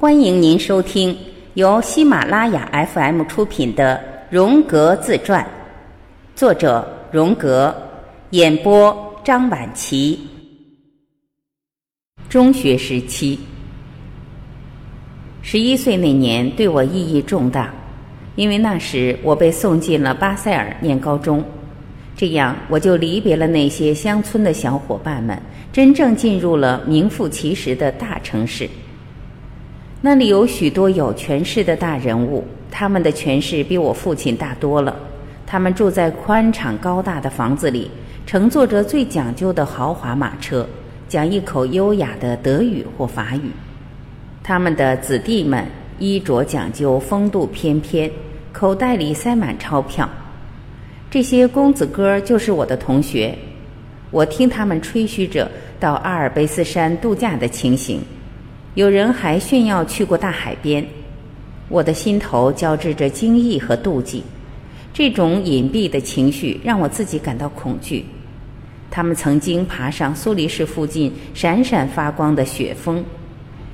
欢迎您收听由喜马拉雅 FM 出品的《荣格自传》，作者荣格，演播张晚琪。中学时期，十一岁那年对我意义重大，因为那时我被送进了巴塞尔念高中，这样我就离别了那些乡村的小伙伴们，真正进入了名副其实的大城市。那里有许多有权势的大人物，他们的权势比我父亲大多了。他们住在宽敞高大的房子里，乘坐着最讲究的豪华马车，讲一口优雅的德语或法语。他们的子弟们衣着讲究，风度翩翩，口袋里塞满钞票。这些公子哥就是我的同学，我听他们吹嘘着到阿尔卑斯山度假的情形。有人还炫耀去过大海边，我的心头交织着惊异和妒忌，这种隐蔽的情绪让我自己感到恐惧。他们曾经爬上苏黎世附近闪闪发光的雪峰，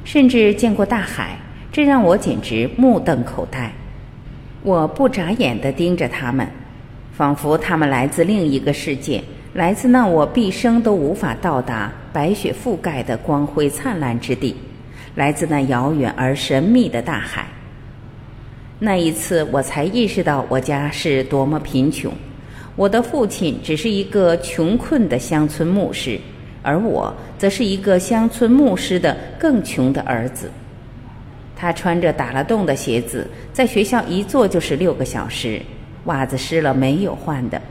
甚至见过大海，这让我简直目瞪口呆。我不眨眼地盯着他们，仿佛他们来自另一个世界，来自那我毕生都无法到达、白雪覆盖的光辉灿烂之地。来自那遥远而神秘的大海。那一次，我才意识到我家是多么贫穷。我的父亲只是一个穷困的乡村牧师，而我则是一个乡村牧师的更穷的儿子。他穿着打了洞的鞋子，在学校一坐就是六个小时，袜子湿了没有换的。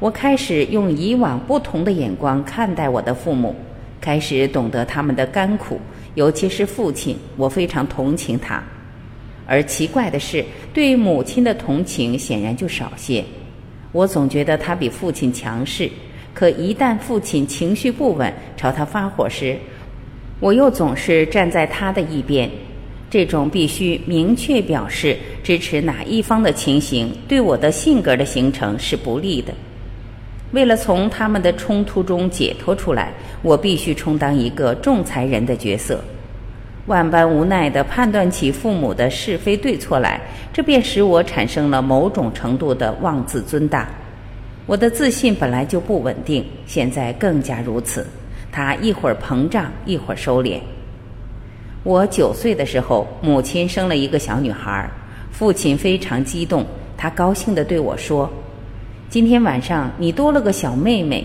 我开始用以往不同的眼光看待我的父母，开始懂得他们的甘苦。尤其是父亲，我非常同情他，而奇怪的是，对母亲的同情显然就少些。我总觉得他比父亲强势，可一旦父亲情绪不稳，朝他发火时，我又总是站在他的一边。这种必须明确表示支持哪一方的情形，对我的性格的形成是不利的。为了从他们的冲突中解脱出来，我必须充当一个仲裁人的角色，万般无奈地判断起父母的是非对错来，这便使我产生了某种程度的妄自尊大。我的自信本来就不稳定，现在更加如此。他一会儿膨胀，一会儿收敛。我九岁的时候，母亲生了一个小女孩，父亲非常激动，他高兴地对我说。今天晚上你多了个小妹妹，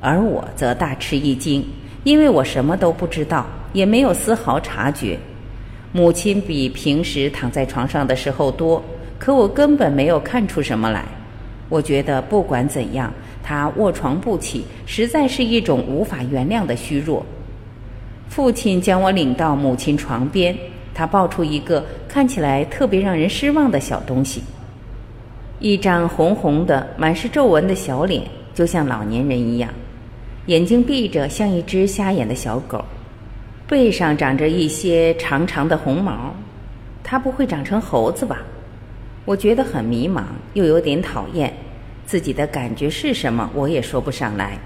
而我则大吃一惊，因为我什么都不知道，也没有丝毫察觉。母亲比平时躺在床上的时候多，可我根本没有看出什么来。我觉得不管怎样，她卧床不起，实在是一种无法原谅的虚弱。父亲将我领到母亲床边，他抱出一个看起来特别让人失望的小东西。一张红红的、满是皱纹的小脸，就像老年人一样，眼睛闭着，像一只瞎眼的小狗，背上长着一些长长的红毛。它不会长成猴子吧？我觉得很迷茫，又有点讨厌。自己的感觉是什么，我也说不上来。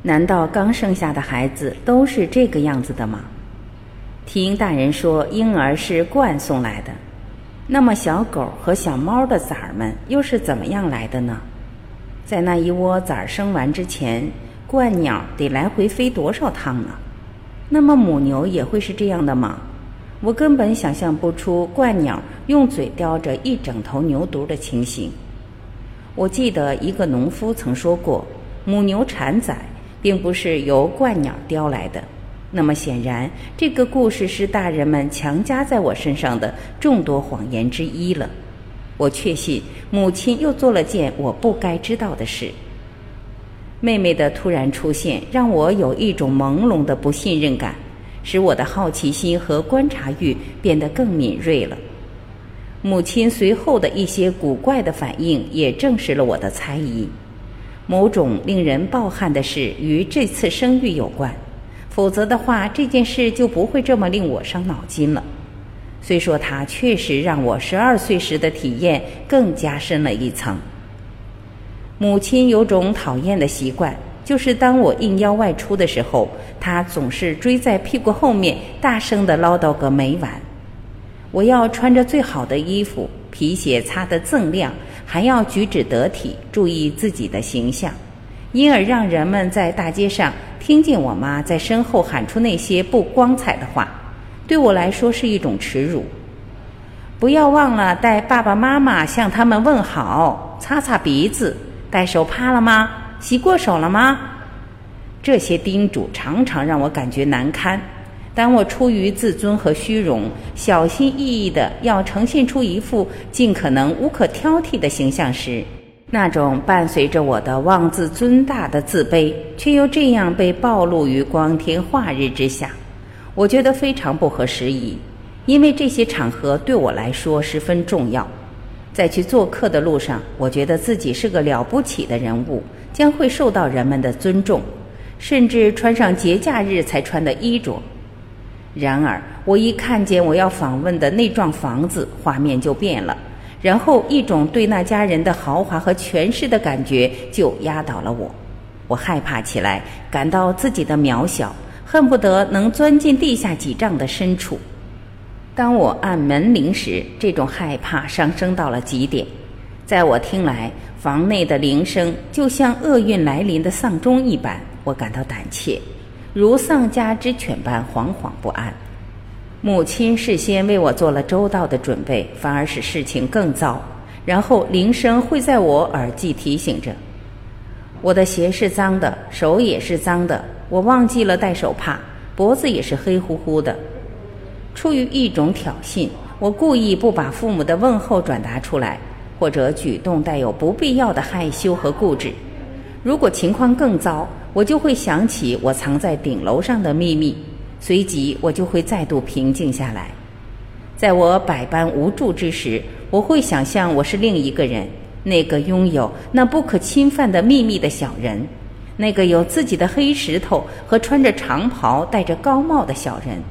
难道刚生下的孩子都是这个样子的吗？听大人说，婴儿是惯送来的。那么，小狗和小猫的崽儿们又是怎么样来的呢？在那一窝崽儿生完之前，鹳鸟得来回飞多少趟呢？那么，母牛也会是这样的吗？我根本想象不出鹳鸟用嘴叼着一整头牛犊的情形。我记得一个农夫曾说过，母牛产崽并不是由鹳鸟叼来的。那么显然，这个故事是大人们强加在我身上的众多谎言之一了。我确信母亲又做了件我不该知道的事。妹妹的突然出现让我有一种朦胧的不信任感，使我的好奇心和观察欲变得更敏锐了。母亲随后的一些古怪的反应也证实了我的猜疑：某种令人抱憾的事与这次生育有关。否则的话，这件事就不会这么令我伤脑筋了。虽说它确实让我十二岁时的体验更加深了一层。母亲有种讨厌的习惯，就是当我应邀外出的时候，她总是追在屁股后面，大声的唠叨个没完。我要穿着最好的衣服，皮鞋擦得锃亮，还要举止得体，注意自己的形象，因而让人们在大街上听见我妈在身后喊出那些不光彩的话，对我来说是一种耻辱。不要忘了带爸爸妈妈向他们问好，擦擦鼻子，戴手帕了吗？洗过手了吗？这些叮嘱常常让我感觉难堪。当我出于自尊和虚荣，小心翼翼的要呈现出一副尽可能无可挑剔的形象时，那种伴随着我的妄自尊大的自卑，却又这样被暴露于光天化日之下，我觉得非常不合时宜。因为这些场合对我来说十分重要，在去做客的路上，我觉得自己是个了不起的人物，将会受到人们的尊重，甚至穿上节假日才穿的衣着。然而，我一看见我要访问的那幢房子，画面就变了，然后一种对那家人的豪华和权势的感觉就压倒了我，我害怕起来，感到自己的渺小，恨不得能钻进地下几丈的深处。当我按门铃时，这种害怕上升到了极点。在我听来，房内的铃声就像厄运来临的丧钟一般，我感到胆怯，如丧家之犬般惶惶不安。母亲事先为我做了周到的准备，反而使事情更糟。然后铃声会在我耳际提醒着：我的鞋是脏的，手也是脏的，我忘记了戴手帕，脖子也是黑乎乎的。出于一种挑衅，我故意不把父母的问候转达出来，或者举动带有不必要的害羞和固执。如果情况更糟，我就会想起我藏在顶楼上的秘密，随即我就会再度平静下来。在我百般无助之时，我会想象我是另一个人，那个拥有那不可侵犯的秘密的小人，那个有自己的黑石头和穿着长袍、戴着高帽的小人。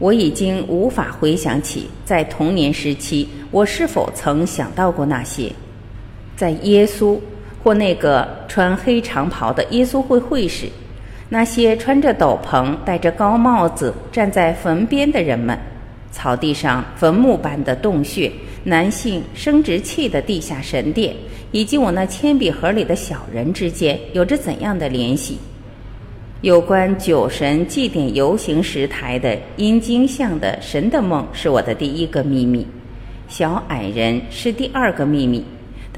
我已经无法回想起在童年时期我是否曾想到过那些，在耶稣或那个穿黑长袍的耶稣会会士，那些穿着斗篷、戴着高帽子站在坟边的人们，草地上坟墓般的洞穴，男性生殖器的地下神殿，以及我那铅笔盒里的小人之间有着怎样的联系？有关酒神祭典游行石台的阴茎像的神的梦是我的第一个秘密，小矮人是第二个秘密。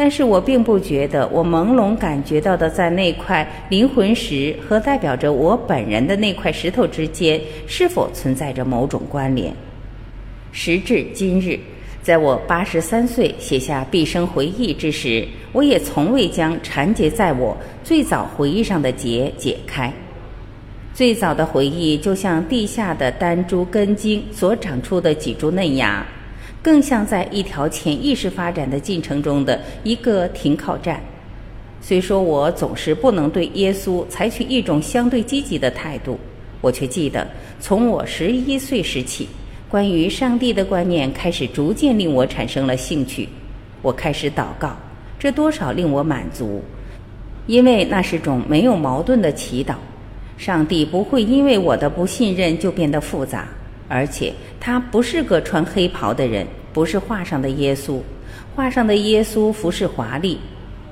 但是我并不觉得我朦胧感觉到的在那块灵魂石和代表着我本人的那块石头之间是否存在着某种关联。时至今日，在我八十三岁写下毕生回忆之时，我也从未将缠结在我最早回忆上的结解开。最早的回忆就像地下的丹珠根茎所长出的几株嫩芽，更像在一条潜意识发展的进程中的一个停靠站。虽说我总是不能对耶稣采取一种相对积极的态度，我却记得从我十一岁时起，关于上帝的观念开始逐渐令我产生了兴趣。我开始祷告，这多少令我满足，因为那是种没有矛盾的祈祷。上帝不会因为我的不信任就变得复杂，而且他不是个穿黑袍的人，不是画上的耶稣。画上的耶稣服饰华丽，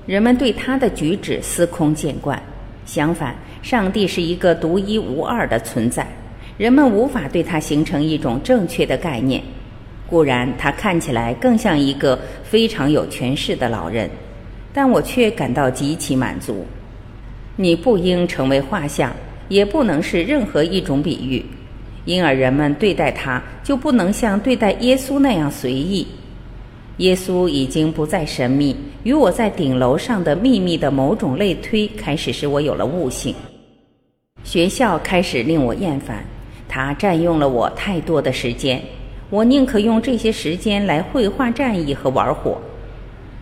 人们对他的举止司空见惯。相反，上帝是一个独一无二的存在，人们无法对他形成一种正确的概念。固然，他看起来更像一个非常有权势的老人，但我却感到极其满足。你不应成为画像。也不能是任何一种比喻，因而人们对待他就不能像对待耶稣那样随意。耶稣已经不再神秘，与我在顶楼上的秘密的某种类推开始使我有了悟性。学校开始令我厌烦，它占用了我太多的时间，我宁可用这些时间来绘画战役和玩火。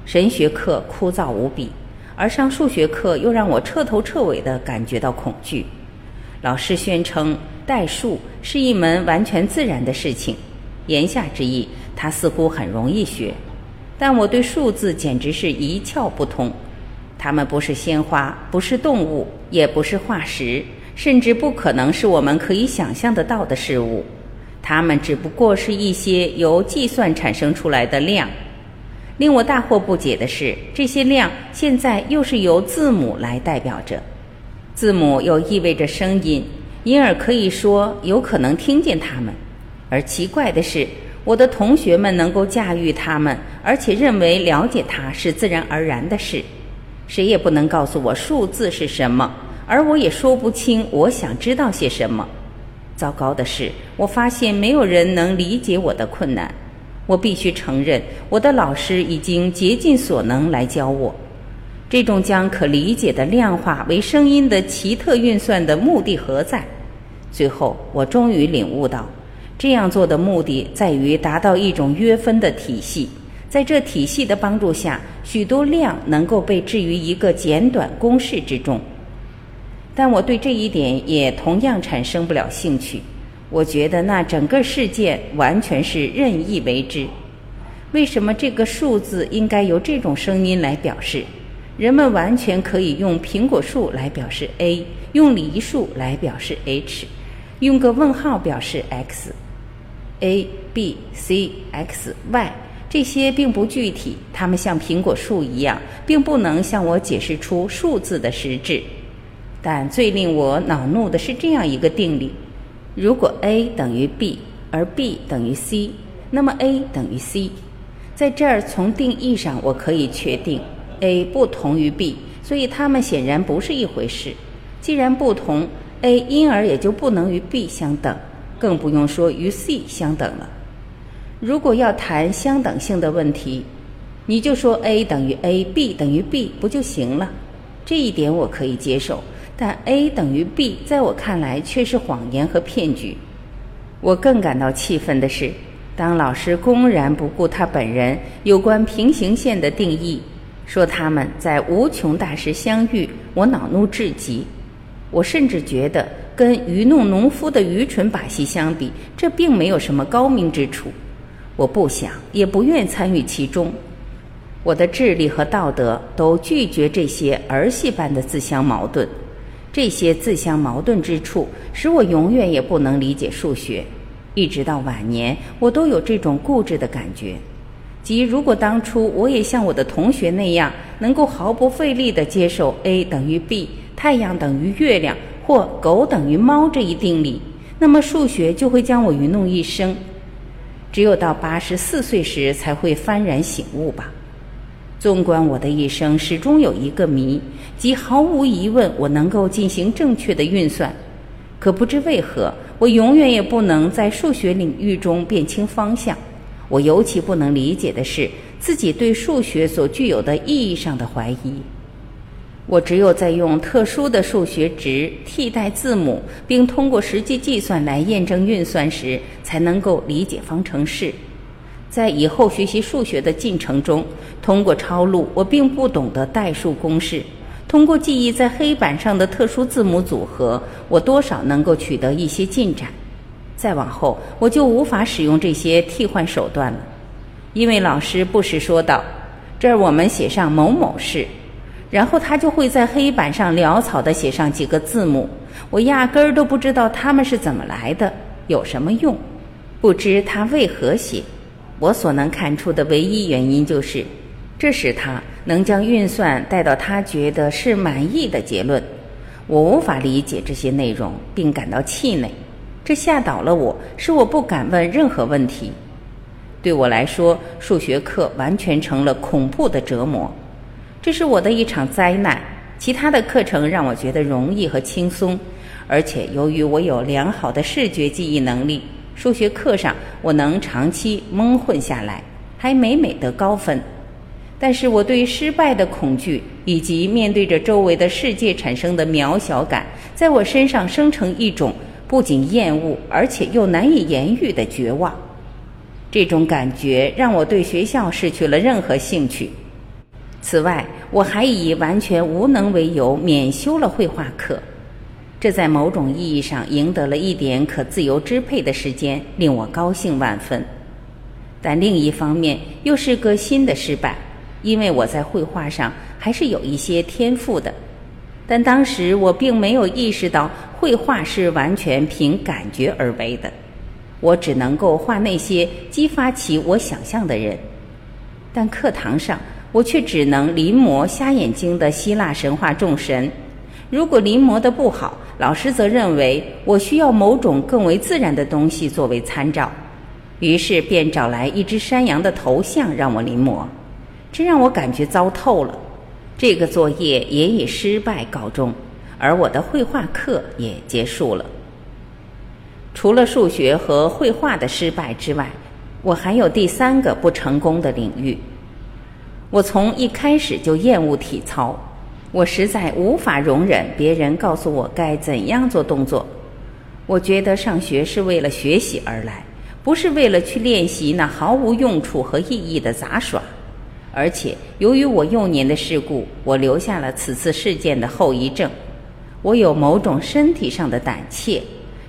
神学课枯燥无比，而上数学课又让我彻头彻尾地感觉到恐惧。老师宣称代数是一门完全自然的事情，言下之意，它似乎很容易学。但我对数字简直是一窍不通。它们不是鲜花，不是动物，也不是化石，甚至不可能是我们可以想象得到的事物。它们只不过是一些由计算产生出来的量。令我大惑不解的是，这些量现在又是由字母来代表着。字母又意味着声音，因而可以说有可能听见他们。而奇怪的是，我的同学们能够驾驭他们，而且认为了解它是自然而然的事。谁也不能告诉我数字是什么，而我也说不清我想知道些什么。糟糕的是，我发现没有人能理解我的困难。我必须承认，我的老师已经竭尽所能来教我这种将可理解的量化为声音的奇特运算的目的何在。最后，我终于领悟到，这样做的目的在于达到一种约分的体系。在这体系的帮助下，许多量能够被置于一个简短公式之中。但我对这一点也同样产生不了兴趣。我觉得那整个事件完全是任意为之。为什么这个数字应该由这种声音来表示？人们完全可以用苹果树来表示 a，用梨树来表示 h，用个问号表示 x。a b c x y 这些并不具体，它们像苹果树一样，并不能向我解释出数字的实质。但最令我恼怒的是这样一个定理。如果 A 等于 B，而 B 等于 C，那么 A 等于 C。在这儿，从定义上我可以确定 A 不同于 B，所以它们显然不是一回事。既然不同，A 因而也就不能与 B 相等，更不用说与 C 相等了。如果要谈相等性的问题，你就说 A 等于 A，B 等于 B 不就行了？这一点我可以接受。但 A 等于 B，在我看来却是谎言和骗局。我更感到气愤的是，当老师公然不顾他本人有关平行线的定义，说他们在无穷大时相遇，我恼怒至极。我甚至觉得，跟愚弄农夫的愚蠢把戏相比，这并没有什么高明之处。我不想，也不愿参与其中。我的智力和道德都拒绝这些儿戏般的自相矛盾。这些自相矛盾之处，使我永远也不能理解数学。一直到晚年，我都有这种固执的感觉。即如果当初我也像我的同学那样，能够毫不费力地接受 A 等于 B、太阳等于月亮或狗等于猫这一定理，那么数学就会将我愚弄一生。只有到八十四岁时，才会幡然醒悟吧。纵观我的一生，始终有一个谜，即毫无疑问，我能够进行正确的运算，可不知为何，我永远也不能在数学领域中辨清方向。我尤其不能理解的是自己对数学所具有的意义上的怀疑。我只有在用特殊的数学值替代字母，并通过实际计算来验证运算时，才能够理解方程式。在以后学习数学的进程中，通过抄录我并不懂得代数公式；通过记忆在黑板上的特殊字母组合，我多少能够取得一些进展。再往后，我就无法使用这些替换手段了，因为老师不时说道：“这儿我们写上某某式。”然后他就会在黑板上潦草地写上几个字母，我压根儿都不知道它们是怎么来的，有什么用，不知他为何写。我所能看出的唯一原因就是，这使他能将运算带到他觉得是满意的结论。我无法理解这些内容，并感到气馁，这吓倒了我，使我不敢问任何问题。对我来说，数学课完全成了恐怖的折磨，这是我的一场灾难。其他的课程让我觉得容易和轻松，而且由于我有良好的视觉记忆能力。数学课上，我能长期蒙混下来，还每每得高分。但是我对失败的恐惧，以及面对着周围的世界产生的渺小感，在我身上生成一种不仅厌恶，而且又难以言喻的绝望。这种感觉让我对学校失去了任何兴趣。此外，我还以完全无能为由免修了绘画课。这在某种意义上赢得了一点可自由支配的时间，令我高兴万分。但另一方面又是个新的失败，因为我在绘画上还是有一些天赋的，但当时我并没有意识到绘画是完全凭感觉而为的。我只能够画那些激发起我想象的人。但课堂上，我却只能临摹瞎眼睛的希腊神话众神。如果临摹的不好，老师则认为我需要某种更为自然的东西作为参照，于是便找来一只山羊的头像让我临摹，这让我感觉糟透了。这个作业也以失败告终，而我的绘画课也结束了。除了数学和绘画的失败之外，我还有第三个不成功的领域。我从一开始就厌恶体操。我实在无法容忍别人告诉我该怎样做动作。我觉得上学是为了学习而来，不是为了去练习那毫无用处和意义的杂耍。而且，由于我幼年的事故，我留下了此次事件的后遗症。我有某种身体上的胆怯，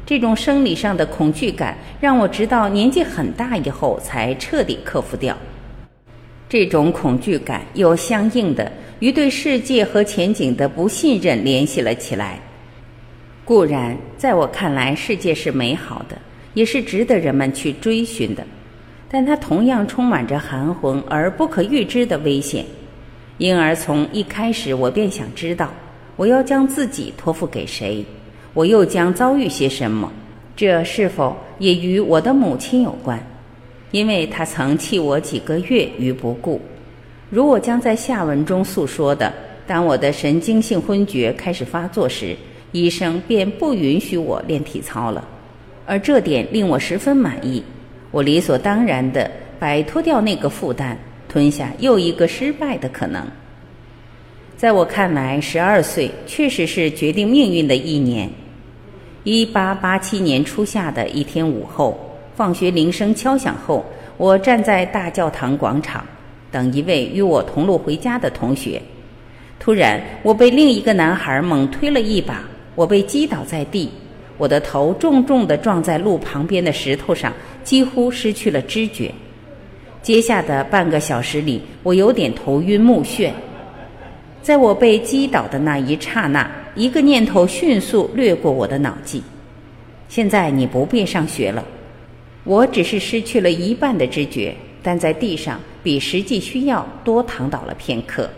这种生理上的恐惧感让我直到年纪很大以后才彻底克服掉。这种恐惧感又相应的。与对世界和前景的不信任联系了起来。固然，在我看来，世界是美好的，也是值得人们去追寻的，但它同样充满着含混而不可预知的危险。因而，从一开始，我便想知道，我要将自己托付给谁，我又将遭遇些什么。这是否也与我的母亲有关？因为他曾弃我几个月于不顾。如我将在下文中诉说的，当我的神经性昏厥开始发作时，医生便不允许我练体操了，而这点令我十分满意。我理所当然地摆脱掉那个负担，吞下又一个失败的可能。在我看来，十二岁确实是决定命运的一年。一八八七年初夏的一天午后，放学铃声敲响后，我站在大教堂广场。等一位与我同路回家的同学，突然，我被另一个男孩猛推了一把，我被击倒在地，我的头重重地撞在路旁边的石头上，几乎失去了知觉。接下的半个小时里，我有点头晕目眩。在我被击倒的那一刹那，一个念头迅速掠过我的脑际：现在你不必上学了。我只是失去了一半的知觉。但在地上比实际需要多躺倒了片刻，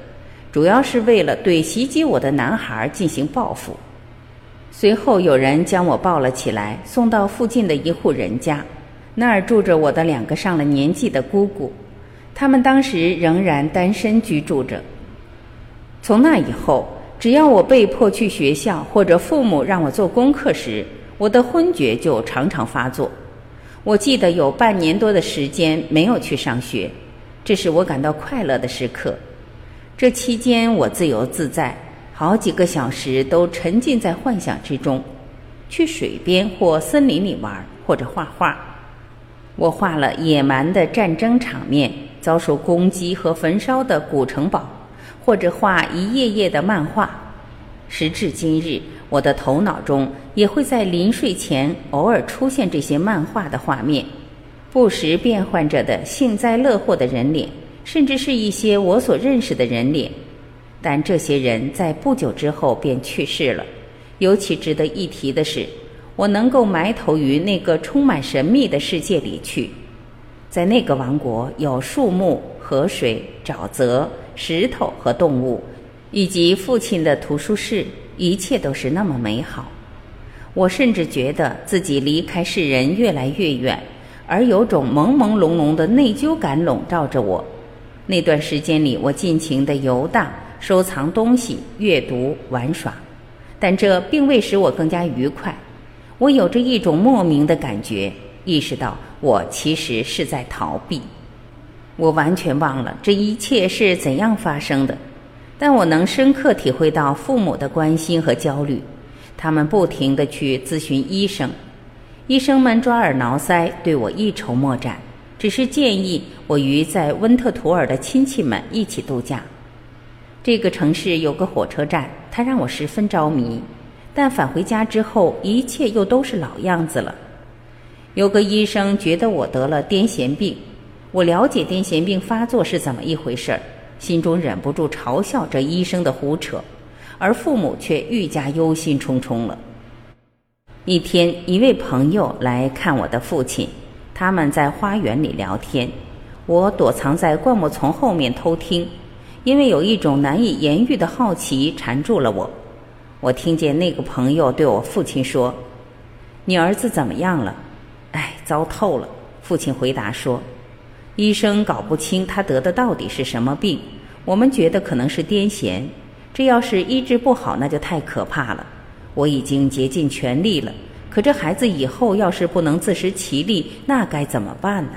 主要是为了对袭击我的男孩进行报复。随后有人将我抱了起来，送到附近的一户人家，那儿住着我的两个上了年纪的姑姑，他们当时仍然单身居住着。从那以后，只要我被迫去学校或者父母让我做功课时，我的昏厥就常常发作。我记得有半年多的时间没有去上学，这是我感到快乐的时刻。这期间我自由自在，好几个小时都沉浸在幻想之中，去水边或森林里玩，或者画画。我画了野蛮的战争场面、遭受攻击和焚烧的古城堡，或者画一页页的漫画。时至今日。我的头脑中也会在临睡前偶尔出现这些漫画的画面，不时变换着的幸灾乐祸的人脸，甚至是一些我所认识的人脸。但这些人在不久之后便去世了。尤其值得一提的是，我能够埋头于那个充满神秘的世界里去，在那个王国有树木、河水、沼泽、石头和动物，以及父亲的图书室。一切都是那么美好，我甚至觉得自己离开世人越来越远，而有种朦朦胧胧的内疚感笼罩着我。那段时间里，我尽情的游荡、收藏东西、阅读、玩耍，但这并未使我更加愉快。我有着一种莫名的感觉，意识到我其实是在逃避。我完全忘了这一切是怎样发生的。但我能深刻体会到父母的关心和焦虑，他们不停地去咨询医生，医生们抓耳挠腮，对我一筹莫展，只是建议我与在温特图尔的亲戚们一起度假。这个城市有个火车站，它让我十分着迷，但返回家之后，一切又都是老样子了。有个医生觉得我得了癫痫病，我了解癫痫病发作是怎么一回事儿。心中忍不住嘲笑这医生的胡扯，而父母却愈加忧心忡忡了。一天，一位朋友来看我的父亲，他们在花园里聊天。我躲藏在灌木丛后面偷听，因为有一种难以言喻的好奇缠住了我。我听见那个朋友对我父亲说：“你儿子怎么样了？”“哎，糟透了。”父亲回答说：“医生搞不清他得的到底是什么病，我们觉得可能是癫痫。这要是医治不好，那就太可怕了。”我已经竭尽全力了，可这孩子以后要是不能自食其力，那该怎么办呢？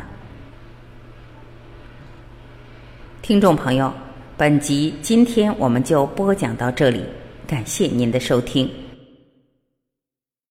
听众朋友，本集今天我们就播讲到这里，感谢您的收听。